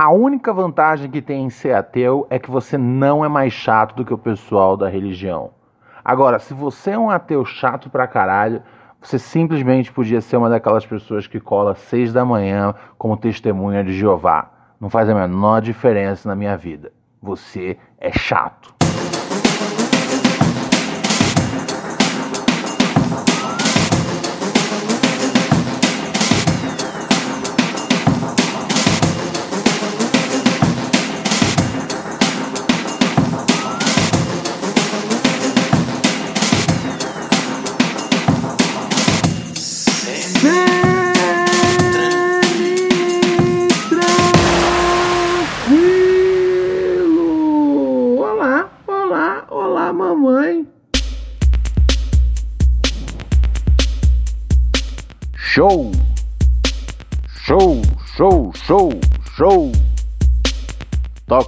A única vantagem que tem em ser ateu é que você não é mais chato do que o pessoal da religião. Agora, se você é um ateu chato pra caralho, você simplesmente podia ser uma daquelas pessoas que cola às seis da manhã como testemunha de Jeová. Não faz a menor diferença na minha vida. Você é chato.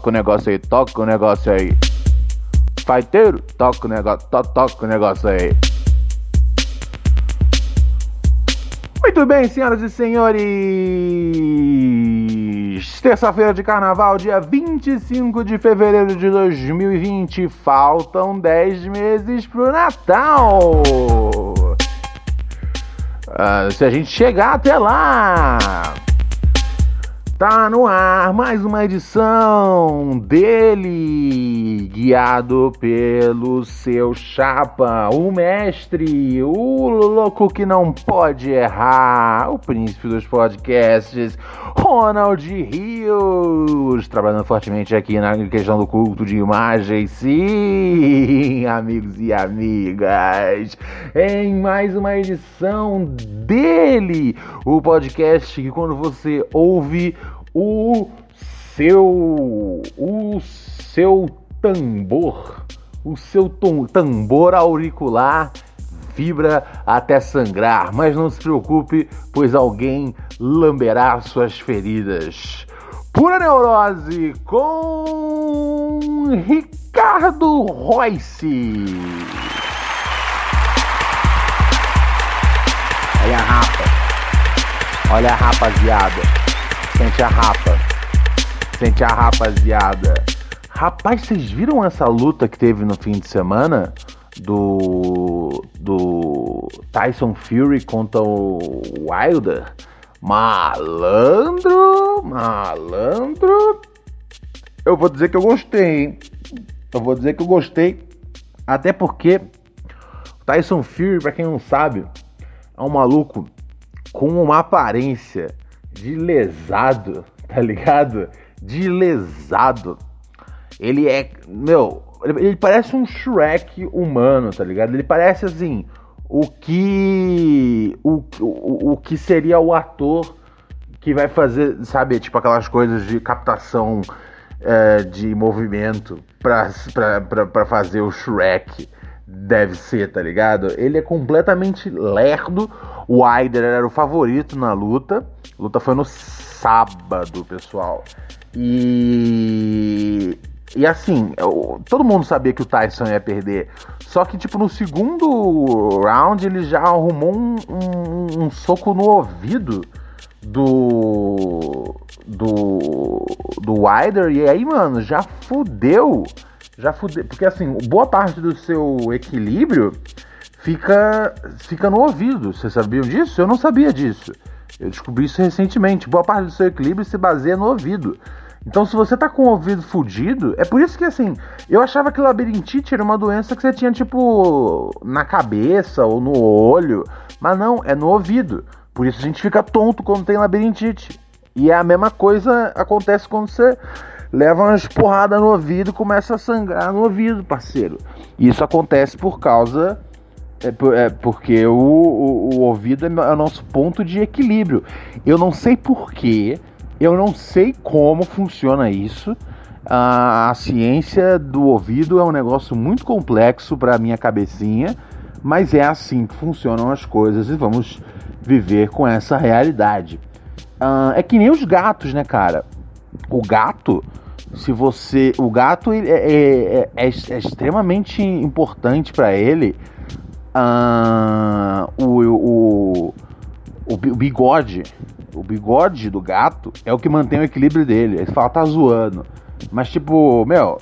Toca o negócio aí, toca o negócio aí. Faiteiro, toca o negócio, to, toca o negócio aí. Muito bem, senhoras e senhores! Terça-feira de carnaval, dia 25 de fevereiro de 2020. Faltam 10 meses pro Natal! Ah, se a gente chegar até lá! Tá no ar mais uma edição dele, guiado pelo seu chapa, o mestre, o louco que não pode errar, o príncipe dos podcasts, Ronald Rios, trabalhando fortemente aqui na questão do culto de imagens, sim, amigos e amigas, em mais uma edição dele, o podcast que quando você ouve o seu o seu tambor, o seu tom- tambor auricular vibra até sangrar, mas não se preocupe, pois alguém lamberá suas feridas. Pura Neurose com Ricardo Royce. Olha a rapa. Olha a rapaziada. Sente a rapa. Sente a rapaziada. Rapaz, vocês viram essa luta que teve no fim de semana? Do. Do. Tyson Fury contra o Wilder? Malandro! Malandro! Eu vou dizer que eu gostei, hein? Eu vou dizer que eu gostei. Até porque Tyson Fury, pra quem não sabe, é um maluco com uma aparência de lesado, tá ligado? De lesado. Ele é, meu, ele parece um Shrek humano, tá ligado? Ele parece assim, o que o, o, o que seria o ator que vai fazer, sabe, tipo aquelas coisas de captação é, de movimento pra, pra fazer o Shrek deve ser, tá ligado? Ele é completamente lerdo. O Aider era o favorito na luta. A luta foi no sábado, pessoal. E. E assim, eu- todo mundo sabia que o Tyson ia perder. Só que, tipo, no segundo round ele já arrumou um, um- um soco no ouvido do. Do. Do Wilder. E aí, mano, já fudeu. Já fudeu. Porque assim, boa parte do seu equilíbrio fica, fica no ouvido. Vocês sabiam disso? Eu não sabia disso. Eu descobri isso recentemente. Boa parte do seu equilíbrio se baseia no ouvido. Então, se você tá com o ouvido fudido, é por isso que assim, eu achava que labirintite era uma doença que você tinha tipo na cabeça ou no olho, mas não, é no ouvido. Por isso a gente fica tonto quando tem labirintite. E é a mesma coisa acontece quando você leva umas porradas no ouvido e começa a sangrar no ouvido, parceiro. Isso acontece por causa. É, é porque o, o, o ouvido é, é o nosso ponto de equilíbrio. Eu não sei porquê, eu não sei como funciona isso. A, a ciência do ouvido é um negócio muito complexo para minha cabecinha, mas é assim que funcionam as coisas e vamos viver com essa realidade. Uh, é que nem os gatos, né, cara? O gato, se você. O gato é, é, é, é extremamente importante para ele. Uh, o, o, o, bigode. O bigode do gato é o que mantém o equilíbrio dele. Ele fala, tá zoando. Mas, tipo, meu.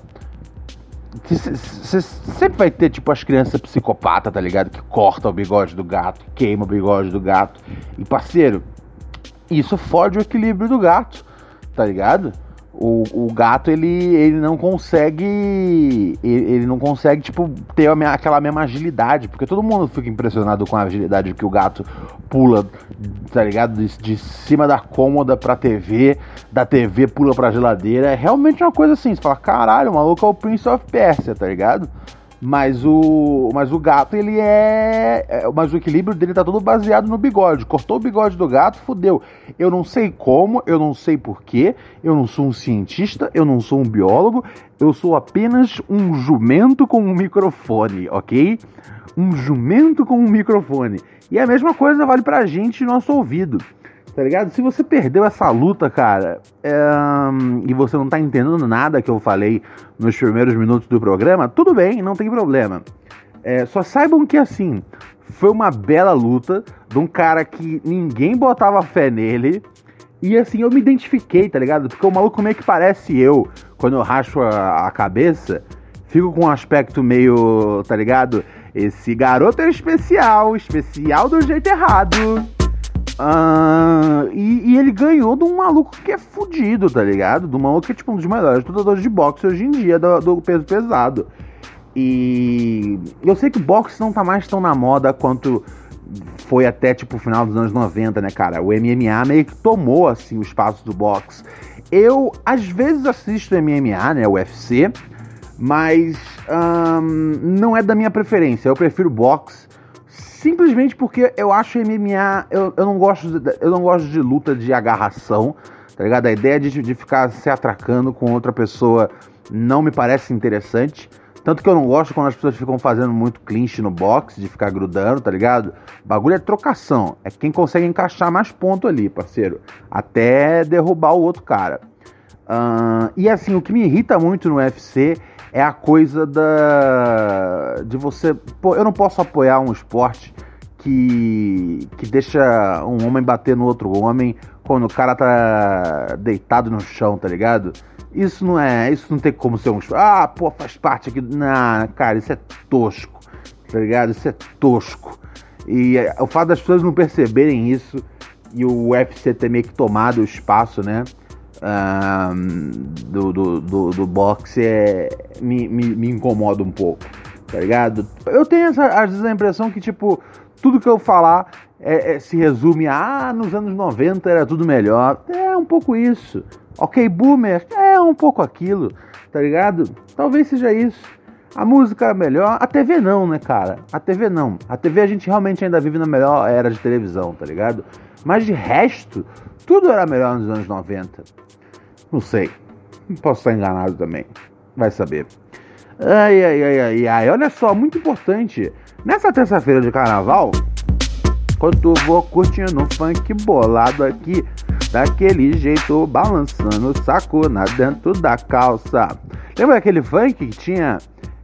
Você sempre vai ter, tipo, as crianças psicopatas, tá ligado? Que corta o bigode do gato, queima o bigode do gato. E, parceiro, isso fode o equilíbrio do gato, tá ligado? O, o gato ele, ele não consegue ele, ele não consegue tipo ter a, aquela mesma agilidade porque todo mundo fica impressionado com a agilidade que o gato pula tá ligado? De, de cima da cômoda pra TV da TV pula pra geladeira. É realmente uma coisa assim você fala caralho o maluco é o Prince of Persia tá ligado mas o, mas o gato, ele é, é. Mas o equilíbrio dele tá todo baseado no bigode. Cortou o bigode do gato, fudeu. Eu não sei como, eu não sei porquê, eu não sou um cientista, eu não sou um biólogo, eu sou apenas um jumento com um microfone, ok? Um jumento com um microfone. E a mesma coisa vale pra gente nosso ouvido tá ligado? Se você perdeu essa luta, cara, é, e você não tá entendendo nada que eu falei nos primeiros minutos do programa, tudo bem, não tem problema. É, só saibam que assim, foi uma bela luta de um cara que ninguém botava fé nele. E assim, eu me identifiquei, tá ligado? Porque o maluco meio que parece eu quando eu racho a, a cabeça. Fico com um aspecto meio, tá ligado? Esse garoto é especial, especial do jeito errado. Uh, e, e, ele ganhou de um maluco que é fudido, tá ligado? De um maluco que é tipo um dos melhores lutadores de boxe hoje em dia, do, do, peso pesado. E eu sei que o boxe não tá mais tão na moda quanto foi até tipo o final dos anos 90, né, cara? O MMA meio que tomou assim o espaço do boxe. Eu às vezes assisto MMA, né, UFC, mas um, não é da minha preferência. Eu prefiro boxe simplesmente porque eu acho MMA, eu, eu, não gosto eu não gosto de luta de agarração, tá ligado? A ideia de, de ficar se atracando com outra pessoa não me parece interessante. Tanto que eu não gosto quando as pessoas ficam fazendo muito clinch no box, de ficar grudando, tá ligado? O bagulho é trocação. É quem consegue encaixar mais ponto ali, parceiro. Até derrubar o outro cara. Uh, e assim, o que me irrita muito no UFC é a coisa da de você, pô, eu não posso apoiar um esporte que que deixa um homem bater no outro homem quando o cara tá deitado no chão, tá ligado? Isso não é, isso não tem como ser um ah, pô, faz parte aqui, não, cara, isso é tosco, tá ligado? Isso é tosco. E é, o fato das pessoas não perceberem isso e o UFC ter meio que tomado o espaço, né? Do, do, do, do, boxe é, me, me, me, incomoda um pouco, tá ligado? Eu tenho essa, às vezes a impressão que, tipo, tudo que eu falar é, é, se resume a ah, nos anos 90 era tudo melhor. É um pouco isso. Ok, boomer, é um pouco aquilo, tá ligado? Talvez seja isso. A música é melhor, a TV não, né, cara? A TV não. A TV a gente realmente ainda vive na melhor era de televisão, tá ligado? Mas de resto, tudo era melhor nos anos 90. Não sei. Posso estar enganado também. Vai saber. Ai, ai, ai, ai, ai. Olha só, muito importante. Nessa terça-feira de carnaval, quando vou curtindo um funk bolado aqui, daquele jeito, balançando o saco na dentro da calça. Lembra aquele funk que tinha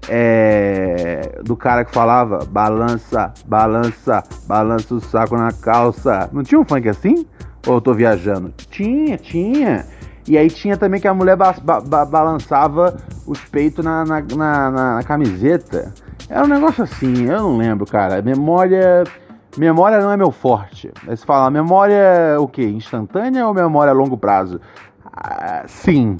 é, do cara que falava balança, balança, balança o saco na calça? Não tinha um funk assim? Ou eu tô viajando? Tinha, tinha. E aí tinha também que a mulher ba ba balançava os peitos na, na, na, na, camiseta. Era um negócio assim, eu não lembro, cara. Memória. Memória não é meu forte. Aí você fala, memória o quê? Instantânea ou memória a longo prazo? Ah, sim.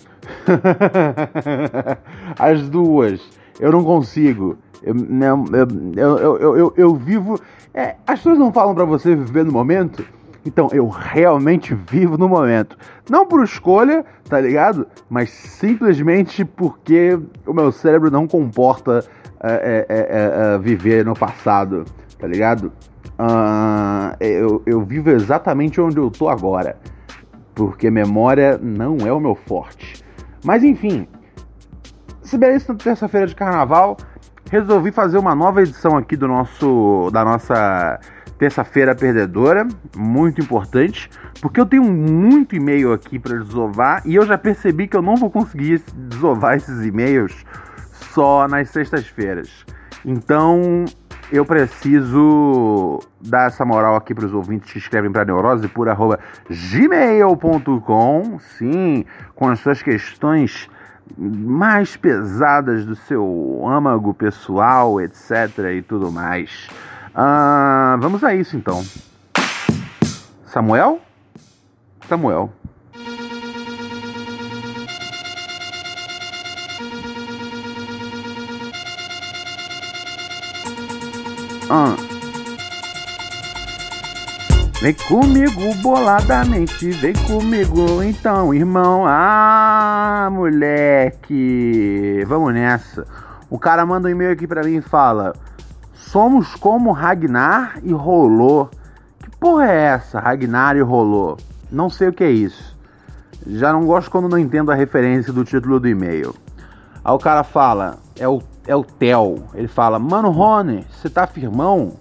As duas. Eu não consigo. Eu, não, eu, eu, eu, eu, eu vivo. É, as pessoas não falam para você viver no momento. Então, eu realmente vivo no momento. Não por escolha, tá ligado? Mas simplesmente porque o meu cérebro não comporta é, é, é, viver no passado, tá ligado? Uh, eu, eu vivo exatamente onde eu tô agora. Porque memória não é o meu forte. Mas enfim, se na terça-feira de carnaval, resolvi fazer uma nova edição aqui do nosso da nossa terça-feira perdedora, muito importante, porque eu tenho muito e-mail aqui para desovar e eu já percebi que eu não vou conseguir desovar esses e-mails só nas sextas-feiras. Então, eu preciso dar essa moral aqui para os ouvintes que escrevem para neurose por arroba gmail.com, sim, com as suas questões mais pesadas do seu âmago pessoal, etc. e tudo mais. Ah, vamos a isso então. Samuel? Samuel. Ah. Vem comigo boladamente, vem comigo então, irmão. Ah, moleque. Vamos nessa. O cara manda um e-mail aqui pra mim e fala: Somos como Ragnar e Rolô. Que porra é essa, Ragnar e Rolô? Não sei o que é isso. Já não gosto quando não entendo a referência do título do e-mail. Aí o cara fala, é o, é o Theo. Ele fala, mano Rony, você tá firmão?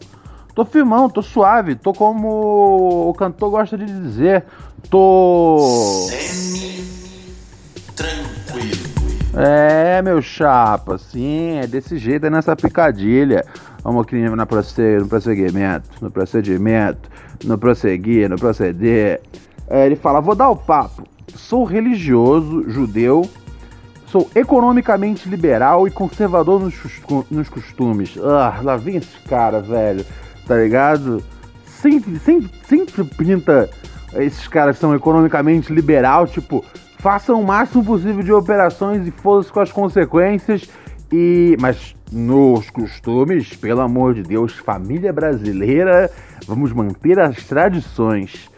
Tô firmão, tô suave, tô como o cantor gosta de dizer. Tô. Semi tranquilo. É, meu chapa, sim, é desse jeito, é nessa picadilha. Vamos aqui no, prosseguimento, no procedimento, no prosseguir, no proceder. É, ele fala: vou dar o papo. Sou religioso, judeu, sou economicamente liberal e conservador nos, nos costumes. Ah, lá vem esse cara, velho, tá ligado? Sempre, sempre, sempre pinta esses caras são economicamente liberal, tipo, façam o máximo possível de operações e foda-se com as consequências e, mas nos costumes, pelo amor de Deus, família brasileira, vamos manter as tradições.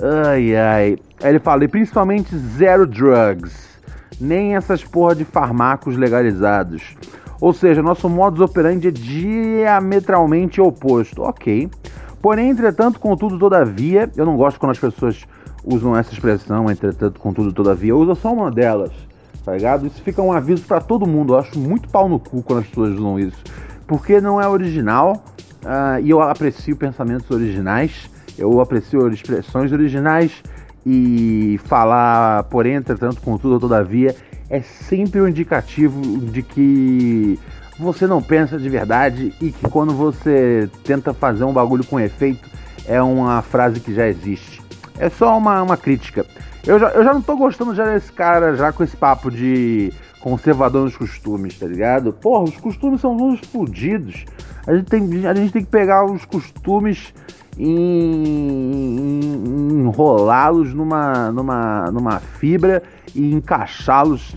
Ai ai. Aí ele fala, e principalmente zero drugs, nem essas porra de farmacos legalizados. Ou seja, nosso modus operandi é diametralmente oposto. Ok. Porém, entretanto, contudo, todavia, eu não gosto quando as pessoas usam essa expressão, entretanto, contudo, todavia. Eu uso só uma delas tá ligado? Isso fica um aviso para todo mundo. Eu acho muito pau no cu quando as pessoas usam isso. Porque não é original uh, e eu aprecio pensamentos originais, eu aprecio expressões originais e falar, porém, entretanto, contudo, todavia, é sempre um indicativo de que você não pensa de verdade e que quando você tenta fazer um bagulho com efeito, é uma frase que já existe. É só uma, uma crítica. Eu já, eu já não tô gostando já desse cara, já com esse papo de conservador nos costumes, tá ligado? Porra, os costumes são uns fodidos. A gente tem, a gente tem que pegar os costumes e enrolá-los numa, numa, numa fibra e encaixá-los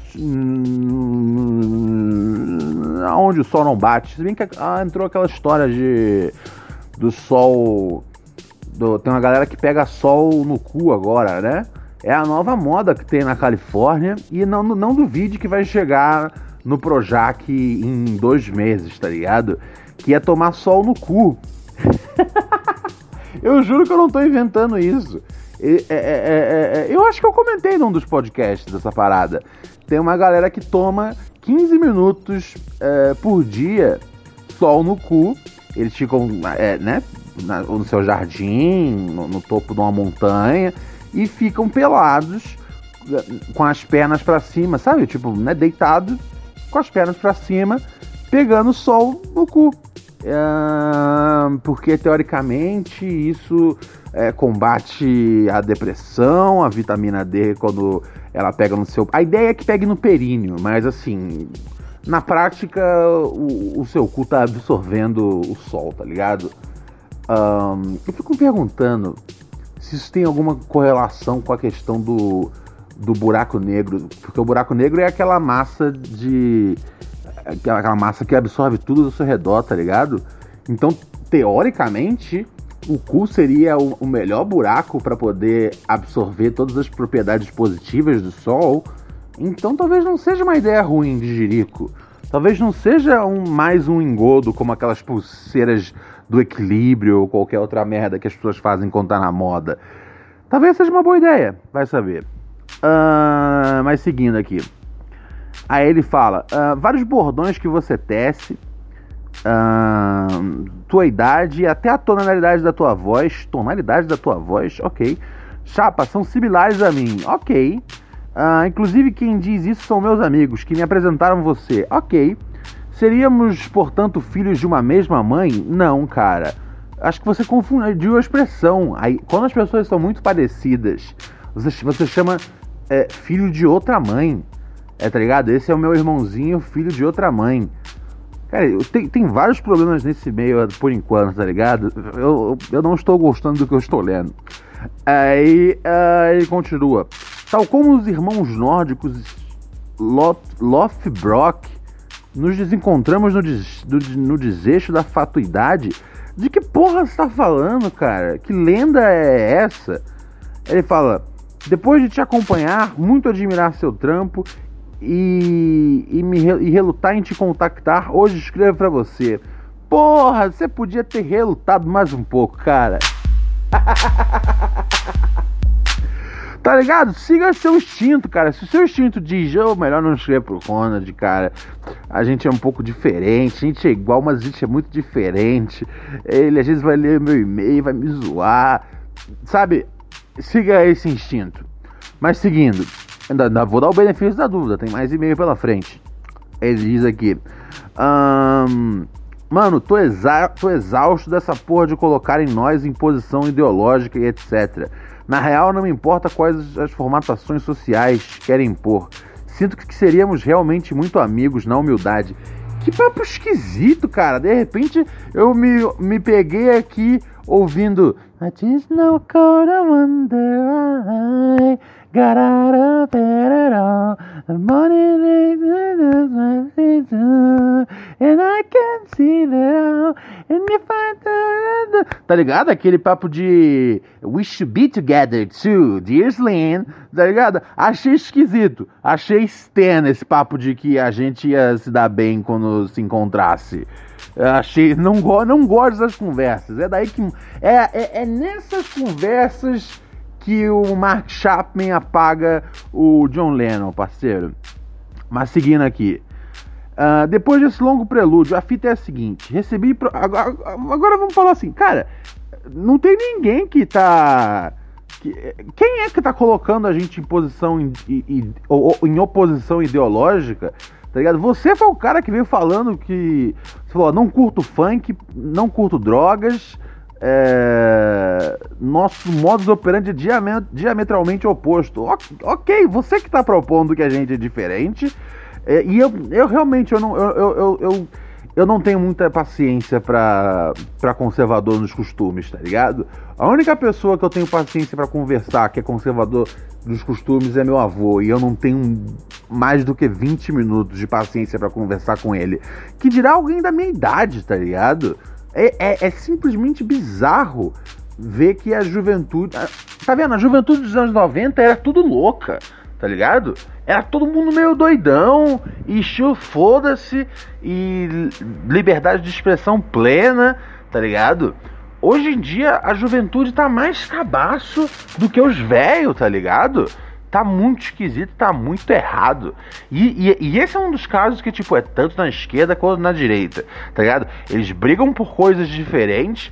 aonde o sol não bate. Se bem que ah, entrou aquela história de do sol. Do, tem uma galera que pega sol no cu agora, né? É a nova moda que tem na Califórnia e não, não duvide que vai chegar no Projac em dois meses, tá ligado? Que é tomar sol no cu. eu juro que eu não tô inventando isso. É, é, é, eu acho que eu comentei num dos podcasts dessa parada. Tem uma galera que toma 15 minutos por dia sol no cu. Eles ficam, né, no seu jardim, no, no topo de uma montanha e ficam pelados com as pernas para cima, sabe? Tipo, né, deitado com as pernas para cima, pegando sol no cu. É, porque teoricamente isso é, combate a depressão, a vitamina D quando ela pega no seu. A ideia é que pegue no períneo, mas assim, na prática o, o seu cu tá absorvendo o sol, tá ligado? Um, eu fico me perguntando se isso tem alguma correlação com a questão do, do buraco negro, porque o buraco negro é aquela massa de aquela massa que absorve tudo do seu redor, tá ligado? Então, teoricamente, o cu seria o, melhor buraco para poder absorver todas as propriedades positivas do Sol. Então, talvez não seja uma ideia ruim de Jerico. Talvez não seja um, mais um engodo como aquelas pulseiras do equilíbrio ou qualquer outra merda que as pessoas fazem quando tá na moda. Talvez seja uma boa ideia, vai saber. Uh, mas seguindo aqui. Aí ele fala: uh, vários bordões que você tece, uh, tua idade e até a tonalidade da tua voz. Tonalidade da tua voz, ok. Chapa, são similares a mim, ok. Uh, inclusive, quem diz isso são meus amigos que me apresentaram você, ok. Seríamos, portanto, filhos de uma mesma mãe? Não, cara. Acho que você confundiu a expressão. Aí, quando as pessoas são muito parecidas, você, você chama é, filho de outra mãe. É, tá ligado? Esse é o meu irmãozinho, filho de outra mãe. Cara, tem, tem vários problemas nesse meio por enquanto, tá ligado? Eu, eu não estou gostando do que eu estou lendo. Aí uh, ele continua. Tal como os irmãos nórdicos Lothbrok, nos desencontramos no, des, no deseixo da fatuidade. De que porra você tá falando, cara? Que lenda é essa? Ele fala: depois de te acompanhar, muito admirar seu trampo e, e, me, e relutar em te contactar, hoje escrevo para você. Porra, você podia ter relutado mais um pouco, cara. tá ligado? Siga seu instinto, cara. Se o seu instinto diz, oh, melhor não escrever pro Ronald, cara. A gente é um pouco diferente, a gente é igual, mas a gente é muito diferente. Ele às vezes vai ler meu e-mail, vai me zoar. Sabe? Siga esse instinto. Mas seguindo, ainda vou dar o benefício da dúvida, tem mais e-mail pela frente. Ele diz aqui. Um, mano, tô, exa tô exausto dessa porra de colocarem nós em posição ideológica e etc. Na real, não me importa quais as formatações sociais querem impor. Sinto que seríamos realmente muito amigos na humildade. Que papo esquisito, cara. De repente eu me, me peguei aqui ouvindo. I just know cold, I wonder why. Tá ligado? Aquele papo de We should be together too, dear Slim. Tá ligado? Achei esquisito. Achei Stan esse papo de que a gente ia se dar bem quando se encontrasse. Achei. Não, não gosto das conversas. É daí que. É, é, é nessas conversas que o Mark Chapman apaga o John Lennon, parceiro. Mas seguindo aqui. Uh, depois desse longo prelúdio, a fita é a seguinte: recebi. Pro... Agora, agora, vamos falar assim, cara. Não tem ninguém que tá. Quem é que tá colocando a gente em posição. Em, em, em oposição ideológica? Tá ligado? Você foi o cara que veio falando que. Você falou, não curto funk, não curto drogas é, nosso modus operandi é diametralmente oposto. Ok, você que está propondo que a gente é diferente. É, e eu, eu realmente eu não, eu, eu, eu, eu não tenho muita paciência para conservador nos costumes, tá ligado? A única pessoa que eu tenho paciência para conversar que é conservador nos costumes é meu avô. E eu não tenho mais do que 20 minutos de paciência para conversar com ele. Que dirá alguém da minha idade, tá ligado? É, é, é, simplesmente bizarro ver que a juventude. Tá vendo? A juventude dos anos 90 era tudo louca, tá ligado? Era todo mundo meio doidão, e foda-se, e liberdade de expressão plena, tá ligado? Hoje em dia a juventude tá mais cabaço do que os velhos, tá ligado? tá muito esquisito, tá muito errado. E, e, e, esse é um dos casos que, tipo, é tanto na esquerda quanto na direita, tá ligado? Eles brigam por coisas diferentes.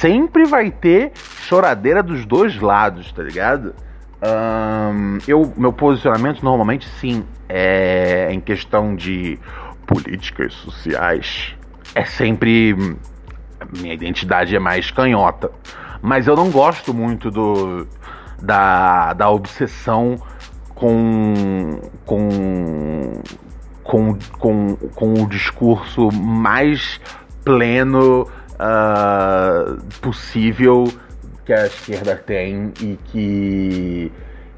sempre vai ter choradeira dos dois lados, tá ligado? Um, eu, meu posicionamento normalmente sim é em questão de políticas sociais. É sempre. Minha identidade é mais canhota. Mas eu não gosto muito do, da, da obsessão com, com, com, com, com o discurso mais pleno uh, possível que a esquerda tem e que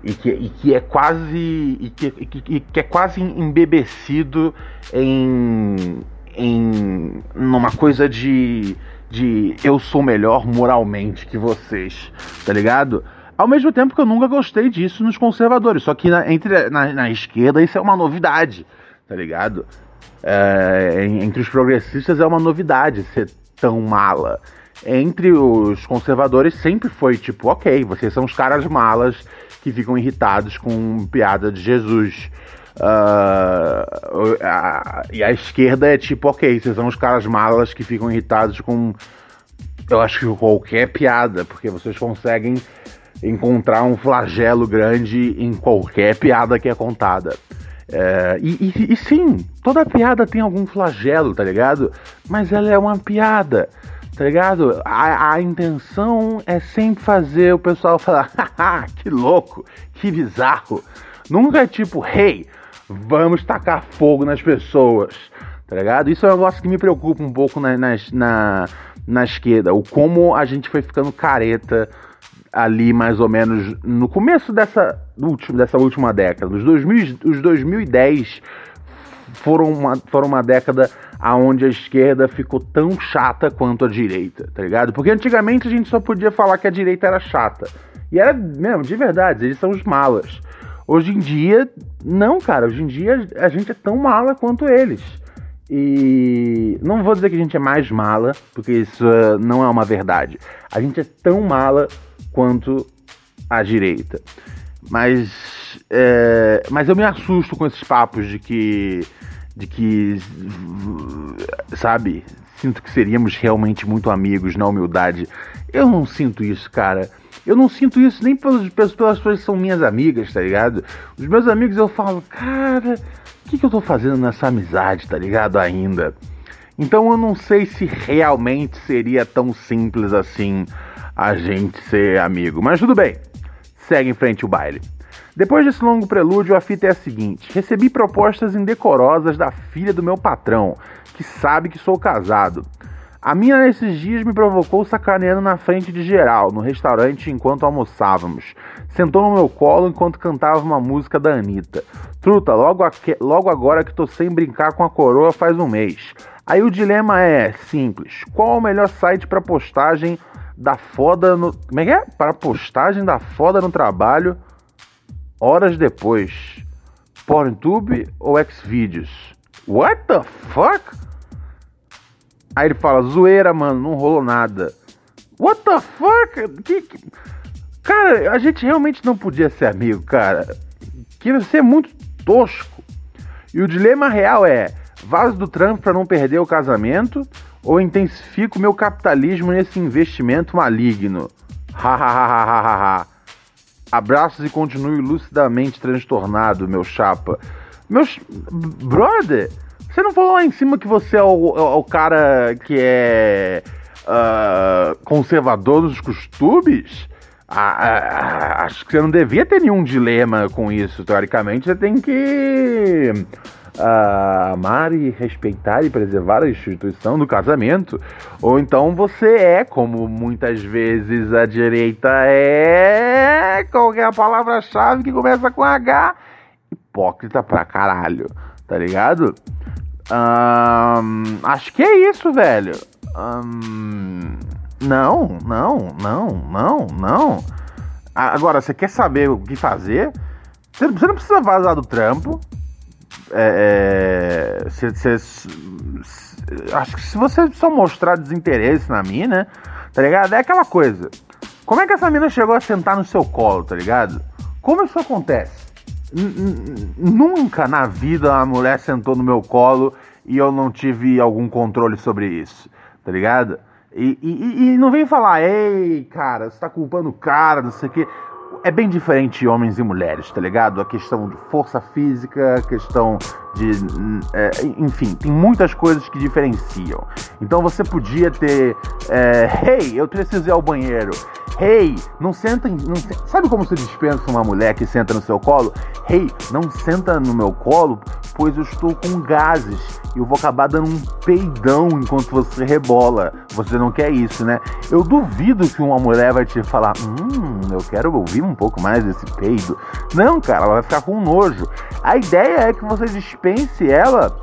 e que, e que é quase e que, e que, que, é quase embebecido em, em numa coisa de, de eu sou melhor moralmente que vocês, tá ligado? Ao mesmo tempo que eu nunca gostei disso nos conservadores, só que na, entre, na, na esquerda isso é uma novidade, tá ligado? É, entre os progressistas é uma novidade ser tão mala. Entre os conservadores sempre foi tipo, ok, vocês são os caras malas que ficam irritados com piada de Jesus. Uh, a, e a esquerda é tipo, ok, vocês são os caras malas que ficam irritados com, eu acho que qualquer piada, porque vocês conseguem encontrar um flagelo grande em qualquer piada que é contada. É, e, e, e, sim, toda piada tem algum flagelo, tá ligado? Mas ela é uma piada, tá ligado? A, a intenção é sempre fazer o pessoal falar, haha, que louco, que bizarro. Nunca é tipo, hey, vamos tacar fogo nas pessoas, tá ligado? Isso é um negócio que me preocupa um pouco na, na, na, na esquerda, o como a gente foi ficando careta ali mais ou menos no começo dessa, última, dessa última década. Os, 2000, os 2010 foram uma, foram uma década aonde a esquerda ficou tão chata quanto a direita, tá ligado? Porque antigamente a gente só podia falar que a direita era chata. E era mesmo, de verdade, eles são os malas. Hoje em dia, não, cara, hoje em dia a gente é tão mala quanto eles. E não vou dizer que a gente é mais mala, porque isso uh, não é uma verdade. A gente é tão mala quanto à direita. Mas, é, mas eu me assusto com esses papos de que, de que, sabe, sinto que seríamos realmente muito amigos na humildade. Eu não sinto isso, cara. Eu não sinto isso nem pelas, pelas pessoas que são minhas amigas, tá ligado? Os meus amigos eu falo, cara, o que, que eu tô fazendo nessa amizade, tá ligado? Ainda. Então eu não sei se realmente seria tão simples assim a gente ser amigo. Mas tudo bem, segue em frente o baile. Depois desse longo prelúdio, a fita é a seguinte: recebi propostas indecorosas da filha do meu patrão, que sabe que sou casado. A minha nesses dias me provocou sacaneando na frente de geral, no restaurante enquanto almoçávamos. Sentou no meu colo enquanto cantava uma música da Anitta. Truta, logo, logo agora que tô sem brincar com a coroa faz um mês. Aí o dilema é simples: qual o melhor site para postagem da foda no. Como é que é? Para postagem da foda no trabalho horas depois. PornTube ou Xvideos? What the fuck? Aí ele fala, zoeira, mano, não rolou nada. What the fuck? Que, que... Cara, a gente realmente não podia ser amigo, cara. Que você é muito tosco. E o dilema real é: vaso do Trump para não perder o casamento ou intensifico meu capitalismo nesse investimento maligno? Hahaha. Abraços e continue lucidamente transtornado, meu chapa. Meus. Brother, você não falou lá em cima que você é o, é o cara que é. Uh, conservador dos costumes? Ah, ah, acho que você não devia ter nenhum dilema com isso. Teoricamente, você tem que amar e respeitar e preservar a instituição do casamento, ou então você é, como muitas vezes a direita é, qual a palavra-chave que começa com H? Hipócrita pra caralho, tá ligado? Um, acho que é isso, velho. Um, não, não, não, não, não. Agora, você quer saber o que fazer? Você não precisa vazar do trampo. É, é, cê, cê, acho que se você só mostrar desinteresse na mina, tá ligado? É aquela coisa. Como é que essa mina chegou a sentar no seu colo, tá ligado? Como isso acontece? N nunca na vida a mulher sentou no meu colo e eu não tive algum controle sobre isso, tá ligado? E, e, e não vem falar, ei, cara, você tá culpando o cara, não sei o quê. É bem diferente homens e mulheres, tá ligado? A questão de força física, a questão de. É, enfim, tem muitas coisas que diferenciam. Então você podia ter. É, hey, eu preciso ir ao banheiro. Hey, não senta. Não, sabe como se dispensa uma mulher que senta no seu colo? Hey, não senta no meu colo, pois eu estou com gases e eu vou acabar dando um peidão enquanto você rebola. Você não quer isso, né? Eu duvido que uma mulher vai te falar: Hum, eu quero ouvir um pouco mais desse peido. Não, cara, ela vai ficar com nojo. A ideia é que você dispense ela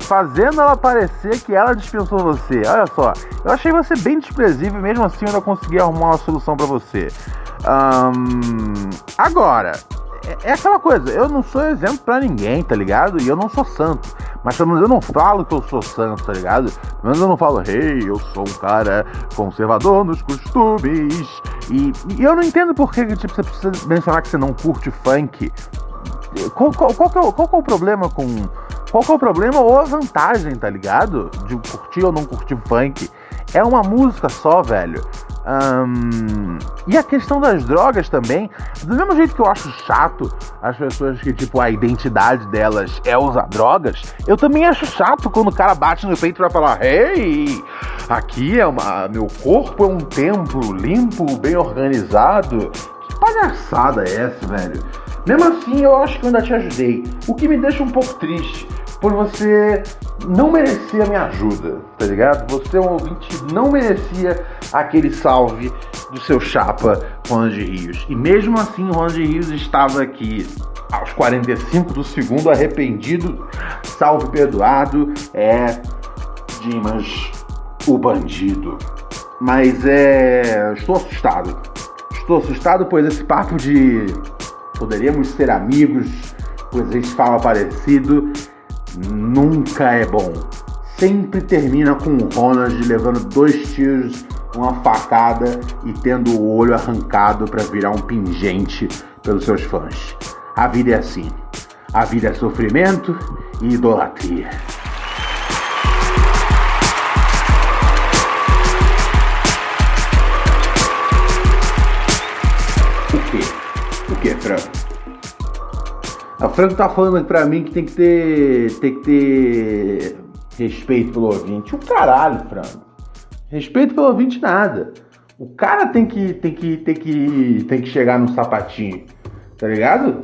fazendo ela parecer que ela dispensou você. Olha só, eu achei você bem desprezível, mesmo assim eu ainda consegui arrumar uma solução para você. Um, agora, é, é aquela coisa, eu não sou exemplo para ninguém, tá ligado? E eu não sou santo. Mas pelo menos eu não falo que eu sou santo, tá ligado? Pelo menos eu não falo, hey, eu sou um cara conservador nos costumes. E, e eu não entendo por que tipo, você precisa mencionar que você não curte funk. Qual, qual, qual, é, qual é o problema com. Qual que é o problema ou a vantagem, tá ligado? De curtir ou não curtir funk. É uma música só, velho. Um, e a questão das drogas também, do mesmo jeito que eu acho chato as pessoas que, tipo, a identidade delas é usar drogas, eu também acho chato quando o cara bate no peito pra falar: Hey, aqui é uma. Meu corpo é um templo limpo, bem organizado. Que palhaçada é essa, velho? Mesmo assim, eu acho que eu ainda te ajudei. O que me deixa um pouco triste por você não merecer a minha ajuda, tá ligado? Você, é um ouvinte, não merecia aquele salve do seu chapa, Juan de Rios. E mesmo assim, Juan de Rios estava aqui aos 45 do segundo, arrependido, salve perdoado, é Dimas, o bandido. Mas é. Estou assustado. Estou assustado, pois esse papo de poderíamos ser amigos, pois a gente fala parecido nunca é bom. Sempre termina com o Ronald levando dois tiros, uma facada e tendo o olho arrancado para virar um pingente pelos seus fãs. A vida é assim. A vida é sofrimento e idolatria. A Franco tá falando pra mim que tem que ter. tem que ter respeito pelo ouvinte. O caralho, Franco. Respeito pelo ouvinte nada. O cara tem que, tem que, tem que, tem que chegar no sapatinho, tá ligado?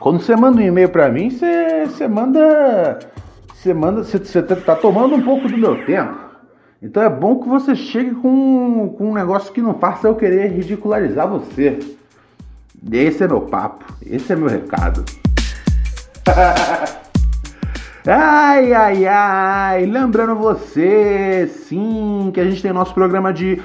Quando você manda um e-mail pra mim, você, você manda, você manda, você, você tá, tá tomando um pouco do meu tempo. Então é bom que você chegue com, com um negócio que não faça eu querer ridicularizar você. Esse é meu papo, esse é meu recado. ai, ai, ai. Lembrando você, sim, que a gente tem nosso programa de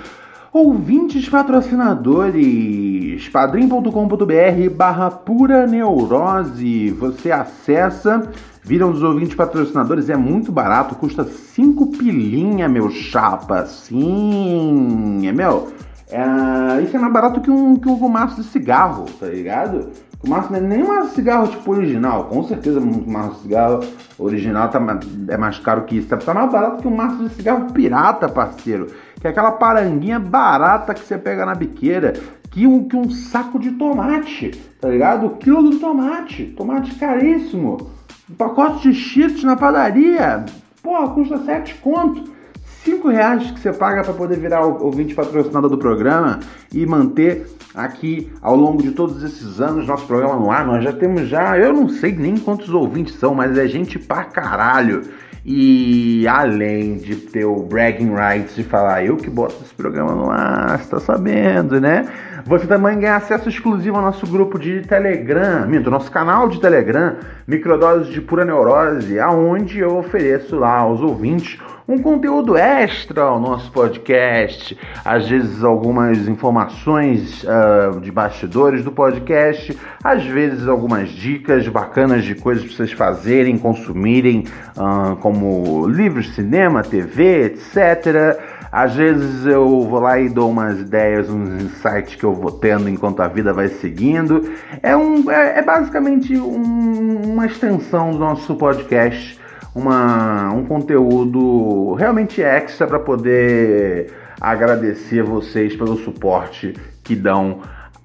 ouvintes patrocinadores. padrim.com.br barra pura neurose. Você acessa, vira um dos ouvintes patrocinadores, é muito barato, custa 5 pilinha, meu chapa. Sim, é meu. É, isso é mais barato que um, que um maço de cigarro, tá ligado? O maço não é nem um cigarro tipo original. Com certeza um maço de cigarro original tá, é mais caro que isso. Tá, tá mais barato que um maço de cigarro pirata, parceiro. Que é aquela paranguinha barata que você pega na biqueira. Que um, que um saco de tomate, tá ligado? O quilo do tomate. Tomate caríssimo. Um pacote de cheetos na padaria. Porra, custa 7 conto. 5 reais que você paga para poder virar ouvinte patrocinado do programa e manter aqui ao longo de todos esses anos nosso programa no ar. Nós já temos já, eu não sei nem quantos ouvintes são, mas é gente pra caralho. E além de ter o bragging rights de falar eu que boto esse programa no ar, você tá sabendo, né? Você também ganha acesso exclusivo ao nosso grupo de Telegram, minto, nosso canal de Telegram, Microdoses de Pura Neurose, aonde eu ofereço lá aos ouvintes um conteúdo extra ao nosso podcast, às vezes algumas informações uh, de bastidores do podcast, às vezes algumas dicas bacanas de coisas para vocês fazerem, consumirem, uh, como livros, cinema, TV, etc. Às vezes eu vou lá e dou umas ideias, uns insights que eu vou tendo enquanto a vida vai seguindo. É, um, é, é basicamente um, uma extensão do nosso podcast uma, um conteúdo realmente extra para poder agradecer vocês pelo suporte que dão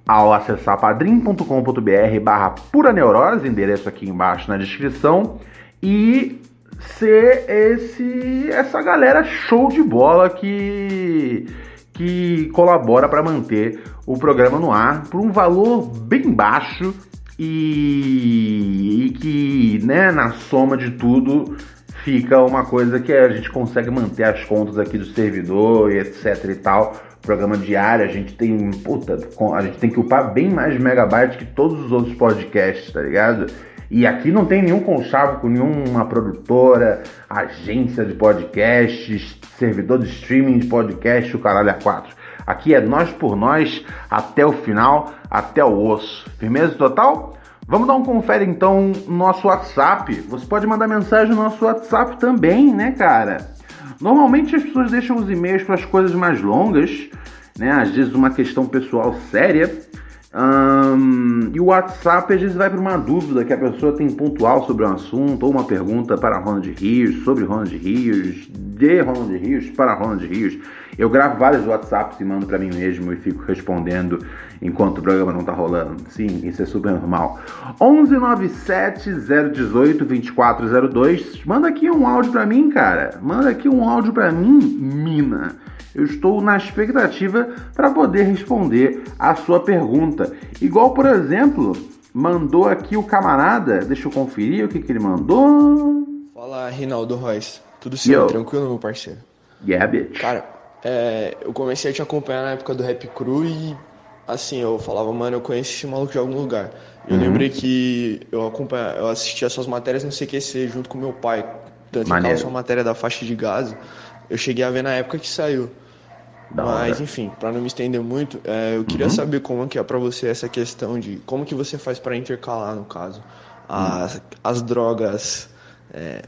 ao acessar padrim.com.br barra pura neurose, endereço aqui embaixo na descrição, e ser esse essa galera show de bola que que colabora para manter o programa no ar por um valor bem baixo e, e que, né, na soma de tudo, fica uma coisa que a gente consegue manter as contas aqui do servidor e etc e tal. Programa diário, a gente tem, puta, a gente tem que upar bem mais megabytes que todos os outros podcasts, tá ligado? E aqui não tem nenhum conchavo com nenhuma produtora, agência de podcasts, servidor de streaming de podcast, o caralho a quatro. Aqui é nós por nós, até o final, até o osso. Firmeza total? Vamos dar um confere então no nosso WhatsApp. Você pode mandar mensagem no nosso WhatsApp também, né, cara? Normalmente as pessoas deixam os e-mails para as coisas mais longas, né? Às vezes uma questão pessoal séria. E o WhatsApp às vezes vai para uma dúvida que a pessoa tem pontual sobre um assunto, ou uma pergunta para Ronald Rios, sobre Ronald Rios, de Ronald Rios para Ronald Rios. Eu gravo vários WhatsApps e mando para mim mesmo e fico respondendo enquanto o programa não tá rolando. Sim, isso é super normal. 1197 018 2402. Manda aqui um áudio para mim, cara. Manda aqui um áudio para mim, mina eu estou na expectativa para poder responder a sua pergunta. Igual, por exemplo, mandou aqui o camarada, deixa eu conferir o que, que ele mandou. Fala, Rinaldo Royce. Tudo certo? Tranquilo, meu parceiro? Yeah, bitch. Cara, é, eu comecei a te acompanhar na época do Rap Crew e, assim, eu falava, mano, eu conheci esse maluco de algum lugar. Eu uhum. lembrei que eu, eu assistia suas matérias no CQC junto com meu pai. Tanto que a sua matéria da faixa de gás, eu cheguei a ver na época que saiu. Da Mas, hora. enfim, para não me estender muito, é, eu queria uhum. saber como que é para você essa questão de como que você faz para intercalar, no caso, as, uhum. as drogas é,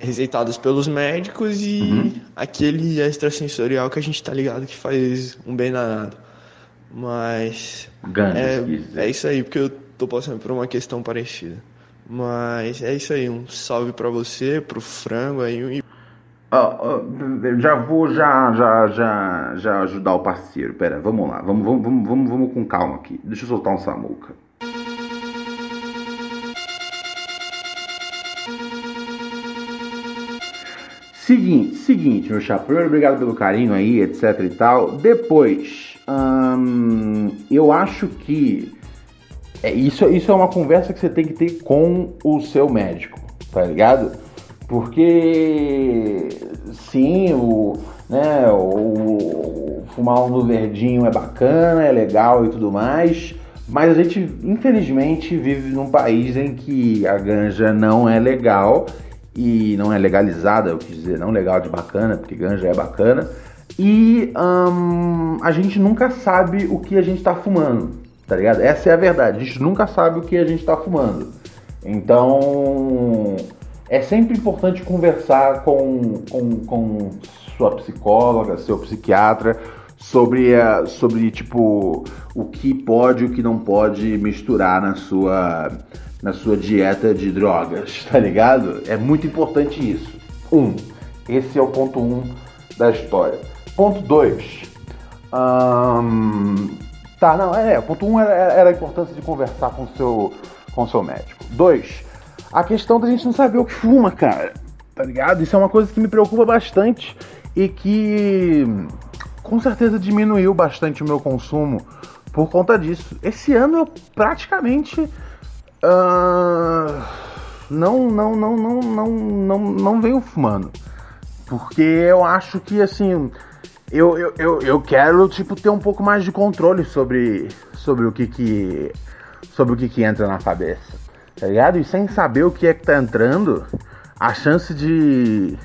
receitadas pelos médicos e uhum. aquele extrasensorial que a gente tá ligado que faz um bem danado. Mas é, é isso aí, porque eu tô passando por uma questão parecida. Mas é isso aí, um salve para você, pro frango aí e já vou já, já, já, já ajudar o parceiro. Pera, vamos lá. Vamos, vamos, vamos, vamos, vamos com calma aqui. Deixa eu soltar um Samuca. Seguinte, seguinte, meu. Primeiro, obrigado pelo carinho aí, etc e tal. Depois, hum, eu acho que é, isso, isso é uma conversa que você tem que ter com o seu médico, tá ligado? Porque sim, o, né, o, o fumar um do verdinho é bacana, é legal e tudo mais, mas a gente infelizmente vive num país em que a ganja não é legal e não é legalizada, eu quis dizer, não legal de bacana, porque ganja é bacana, e hum, a gente nunca sabe o que a gente está fumando, tá ligado? Essa é a verdade, a gente nunca sabe o que a gente está fumando. Então, é sempre importante conversar com, com, com sua psicóloga, seu psiquiatra, sobre, a, sobre tipo o que pode e o que não pode misturar na sua, na sua dieta de drogas, tá ligado? É muito importante isso. Um, esse é o ponto um da história. Ponto dois. Hum, tá, não, é, ponto um era, era a importância de conversar com seu, com seu médico. Dois, a questão da gente não saber o que fuma, cara. Tá ligado? Isso é uma coisa que me preocupa bastante e que com certeza diminuiu bastante o meu consumo por conta disso. Esse ano eu praticamente uh, não, não, não, não, não, não, não venho fumando. Porque eu acho que assim. Eu, eu, eu, eu quero tipo ter um pouco mais de controle sobre, sobre o que que sobre o que que entra na cabeça tá ligado? E sem saber o que é que tá entrando, a chance de,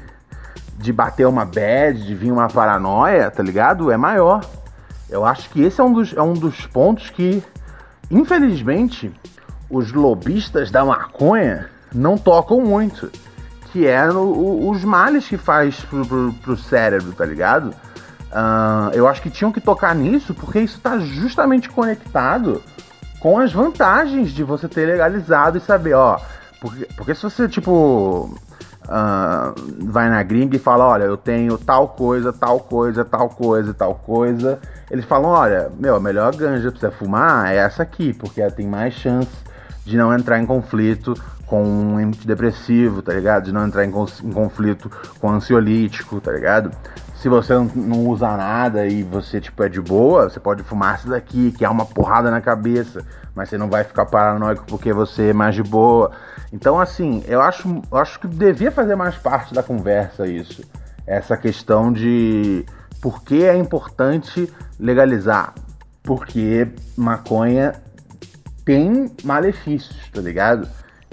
de bater uma bad, de vir uma paranoia, tá ligado? É maior. Eu acho que esse é um dos, é um dos pontos que, infelizmente, os lobistas da maconha não tocam muito. Que é o, os males que faz pro, pro, pro cérebro, tá ligado? Uh, eu acho que tinham que tocar nisso porque isso está justamente conectado com as vantagens de você ter legalizado e saber, ó. Porque, porque se você, tipo. uh, vai na gringa e fala: Olha, eu tenho tal coisa, tal coisa, tal coisa, tal coisa. Eles falam: Olha, meu, a melhor ganja pra você fumar é essa aqui, porque ela tem mais chance de não entrar em conflito com um antidepressivo, tá ligado? De não entrar em, em conflito com ansiolítico, tá ligado? Se você não, usa nada e você, tipo, é de boa, você pode fumar isso daqui, que é uma porrada na cabeça, mas você não vai ficar paranoico porque você é mais de boa. Então, assim, eu acho, eu acho que devia fazer mais parte da conversa isso. Essa questão de por que é importante legalizar. Porque maconha tem malefícios, tá ligado?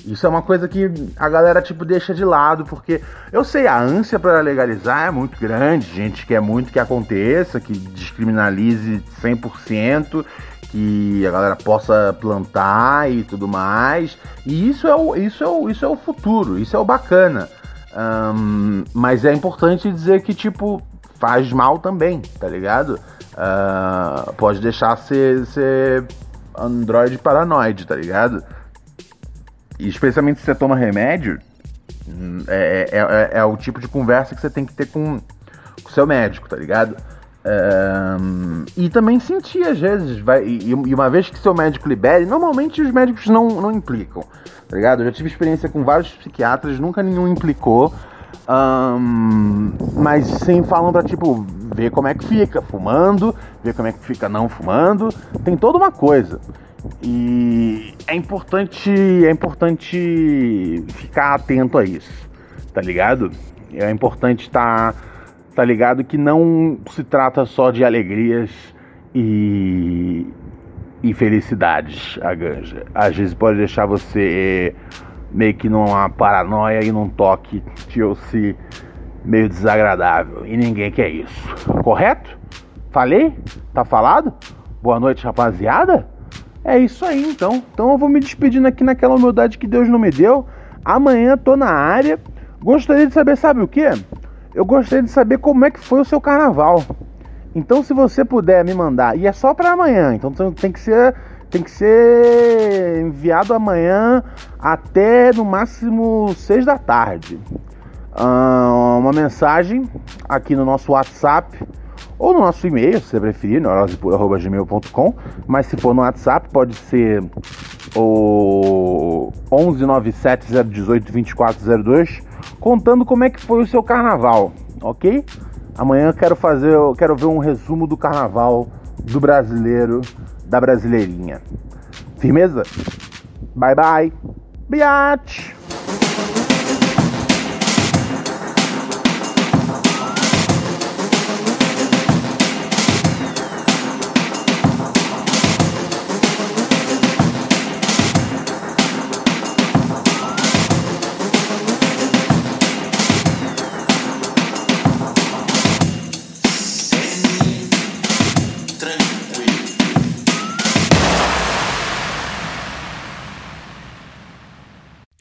Isso é uma coisa que a galera, tipo, deixa de lado, porque eu sei, a ânsia para legalizar é muito grande, gente quer muito que aconteça, que descriminalize 100%, que a galera possa plantar e tudo mais. E isso é o, isso é o, isso é o futuro, isso é o bacana. Um, mas é importante dizer que, tipo, faz mal também, tá ligado? Uh, pode deixar ser, ser androide paranoide, tá ligado? E especialmente se você toma remédio, é, é, é, é, o tipo de conversa que você tem que ter com o seu médico, tá ligado? Um, e também sentir às vezes, vai, e, e, uma vez que seu médico libere, normalmente os médicos não, não implicam, tá ligado? Eu já tive experiência com vários psiquiatras, nunca nenhum implicou, um, mas sim falam pra tipo, ver como é que fica fumando, ver como é que fica não fumando, tem toda uma coisa. E é importante, é importante ficar atento a isso, tá ligado? É importante estar tá, tá ligado que não se trata só de alegrias e, e felicidades a ganja. Às vezes pode deixar você meio que numa paranoia e num toque se meio desagradável. E ninguém quer isso. Correto? Falei? Tá falado? Boa noite, rapaziada? É isso aí, então. Então eu vou me despedindo aqui naquela humildade que Deus não me deu. Amanhã tô na área. Gostaria de saber, sabe o que? Eu gostaria de saber como é que foi o seu carnaval. Então, se você puder me mandar, e é só para amanhã, então tem que ser tem que ser enviado amanhã até no máximo 6 da tarde. Uh, uma mensagem aqui no nosso WhatsApp ou no nosso e-mail, se você preferir, neurosepura.gmail.com, mas se for no WhatsApp, pode ser o 11970182402, contando como é que foi o seu carnaval, ok? Amanhã eu quero fazer, eu quero ver um resumo do carnaval do brasileiro, da brasileirinha. Firmeza? Bye bye. Biatch!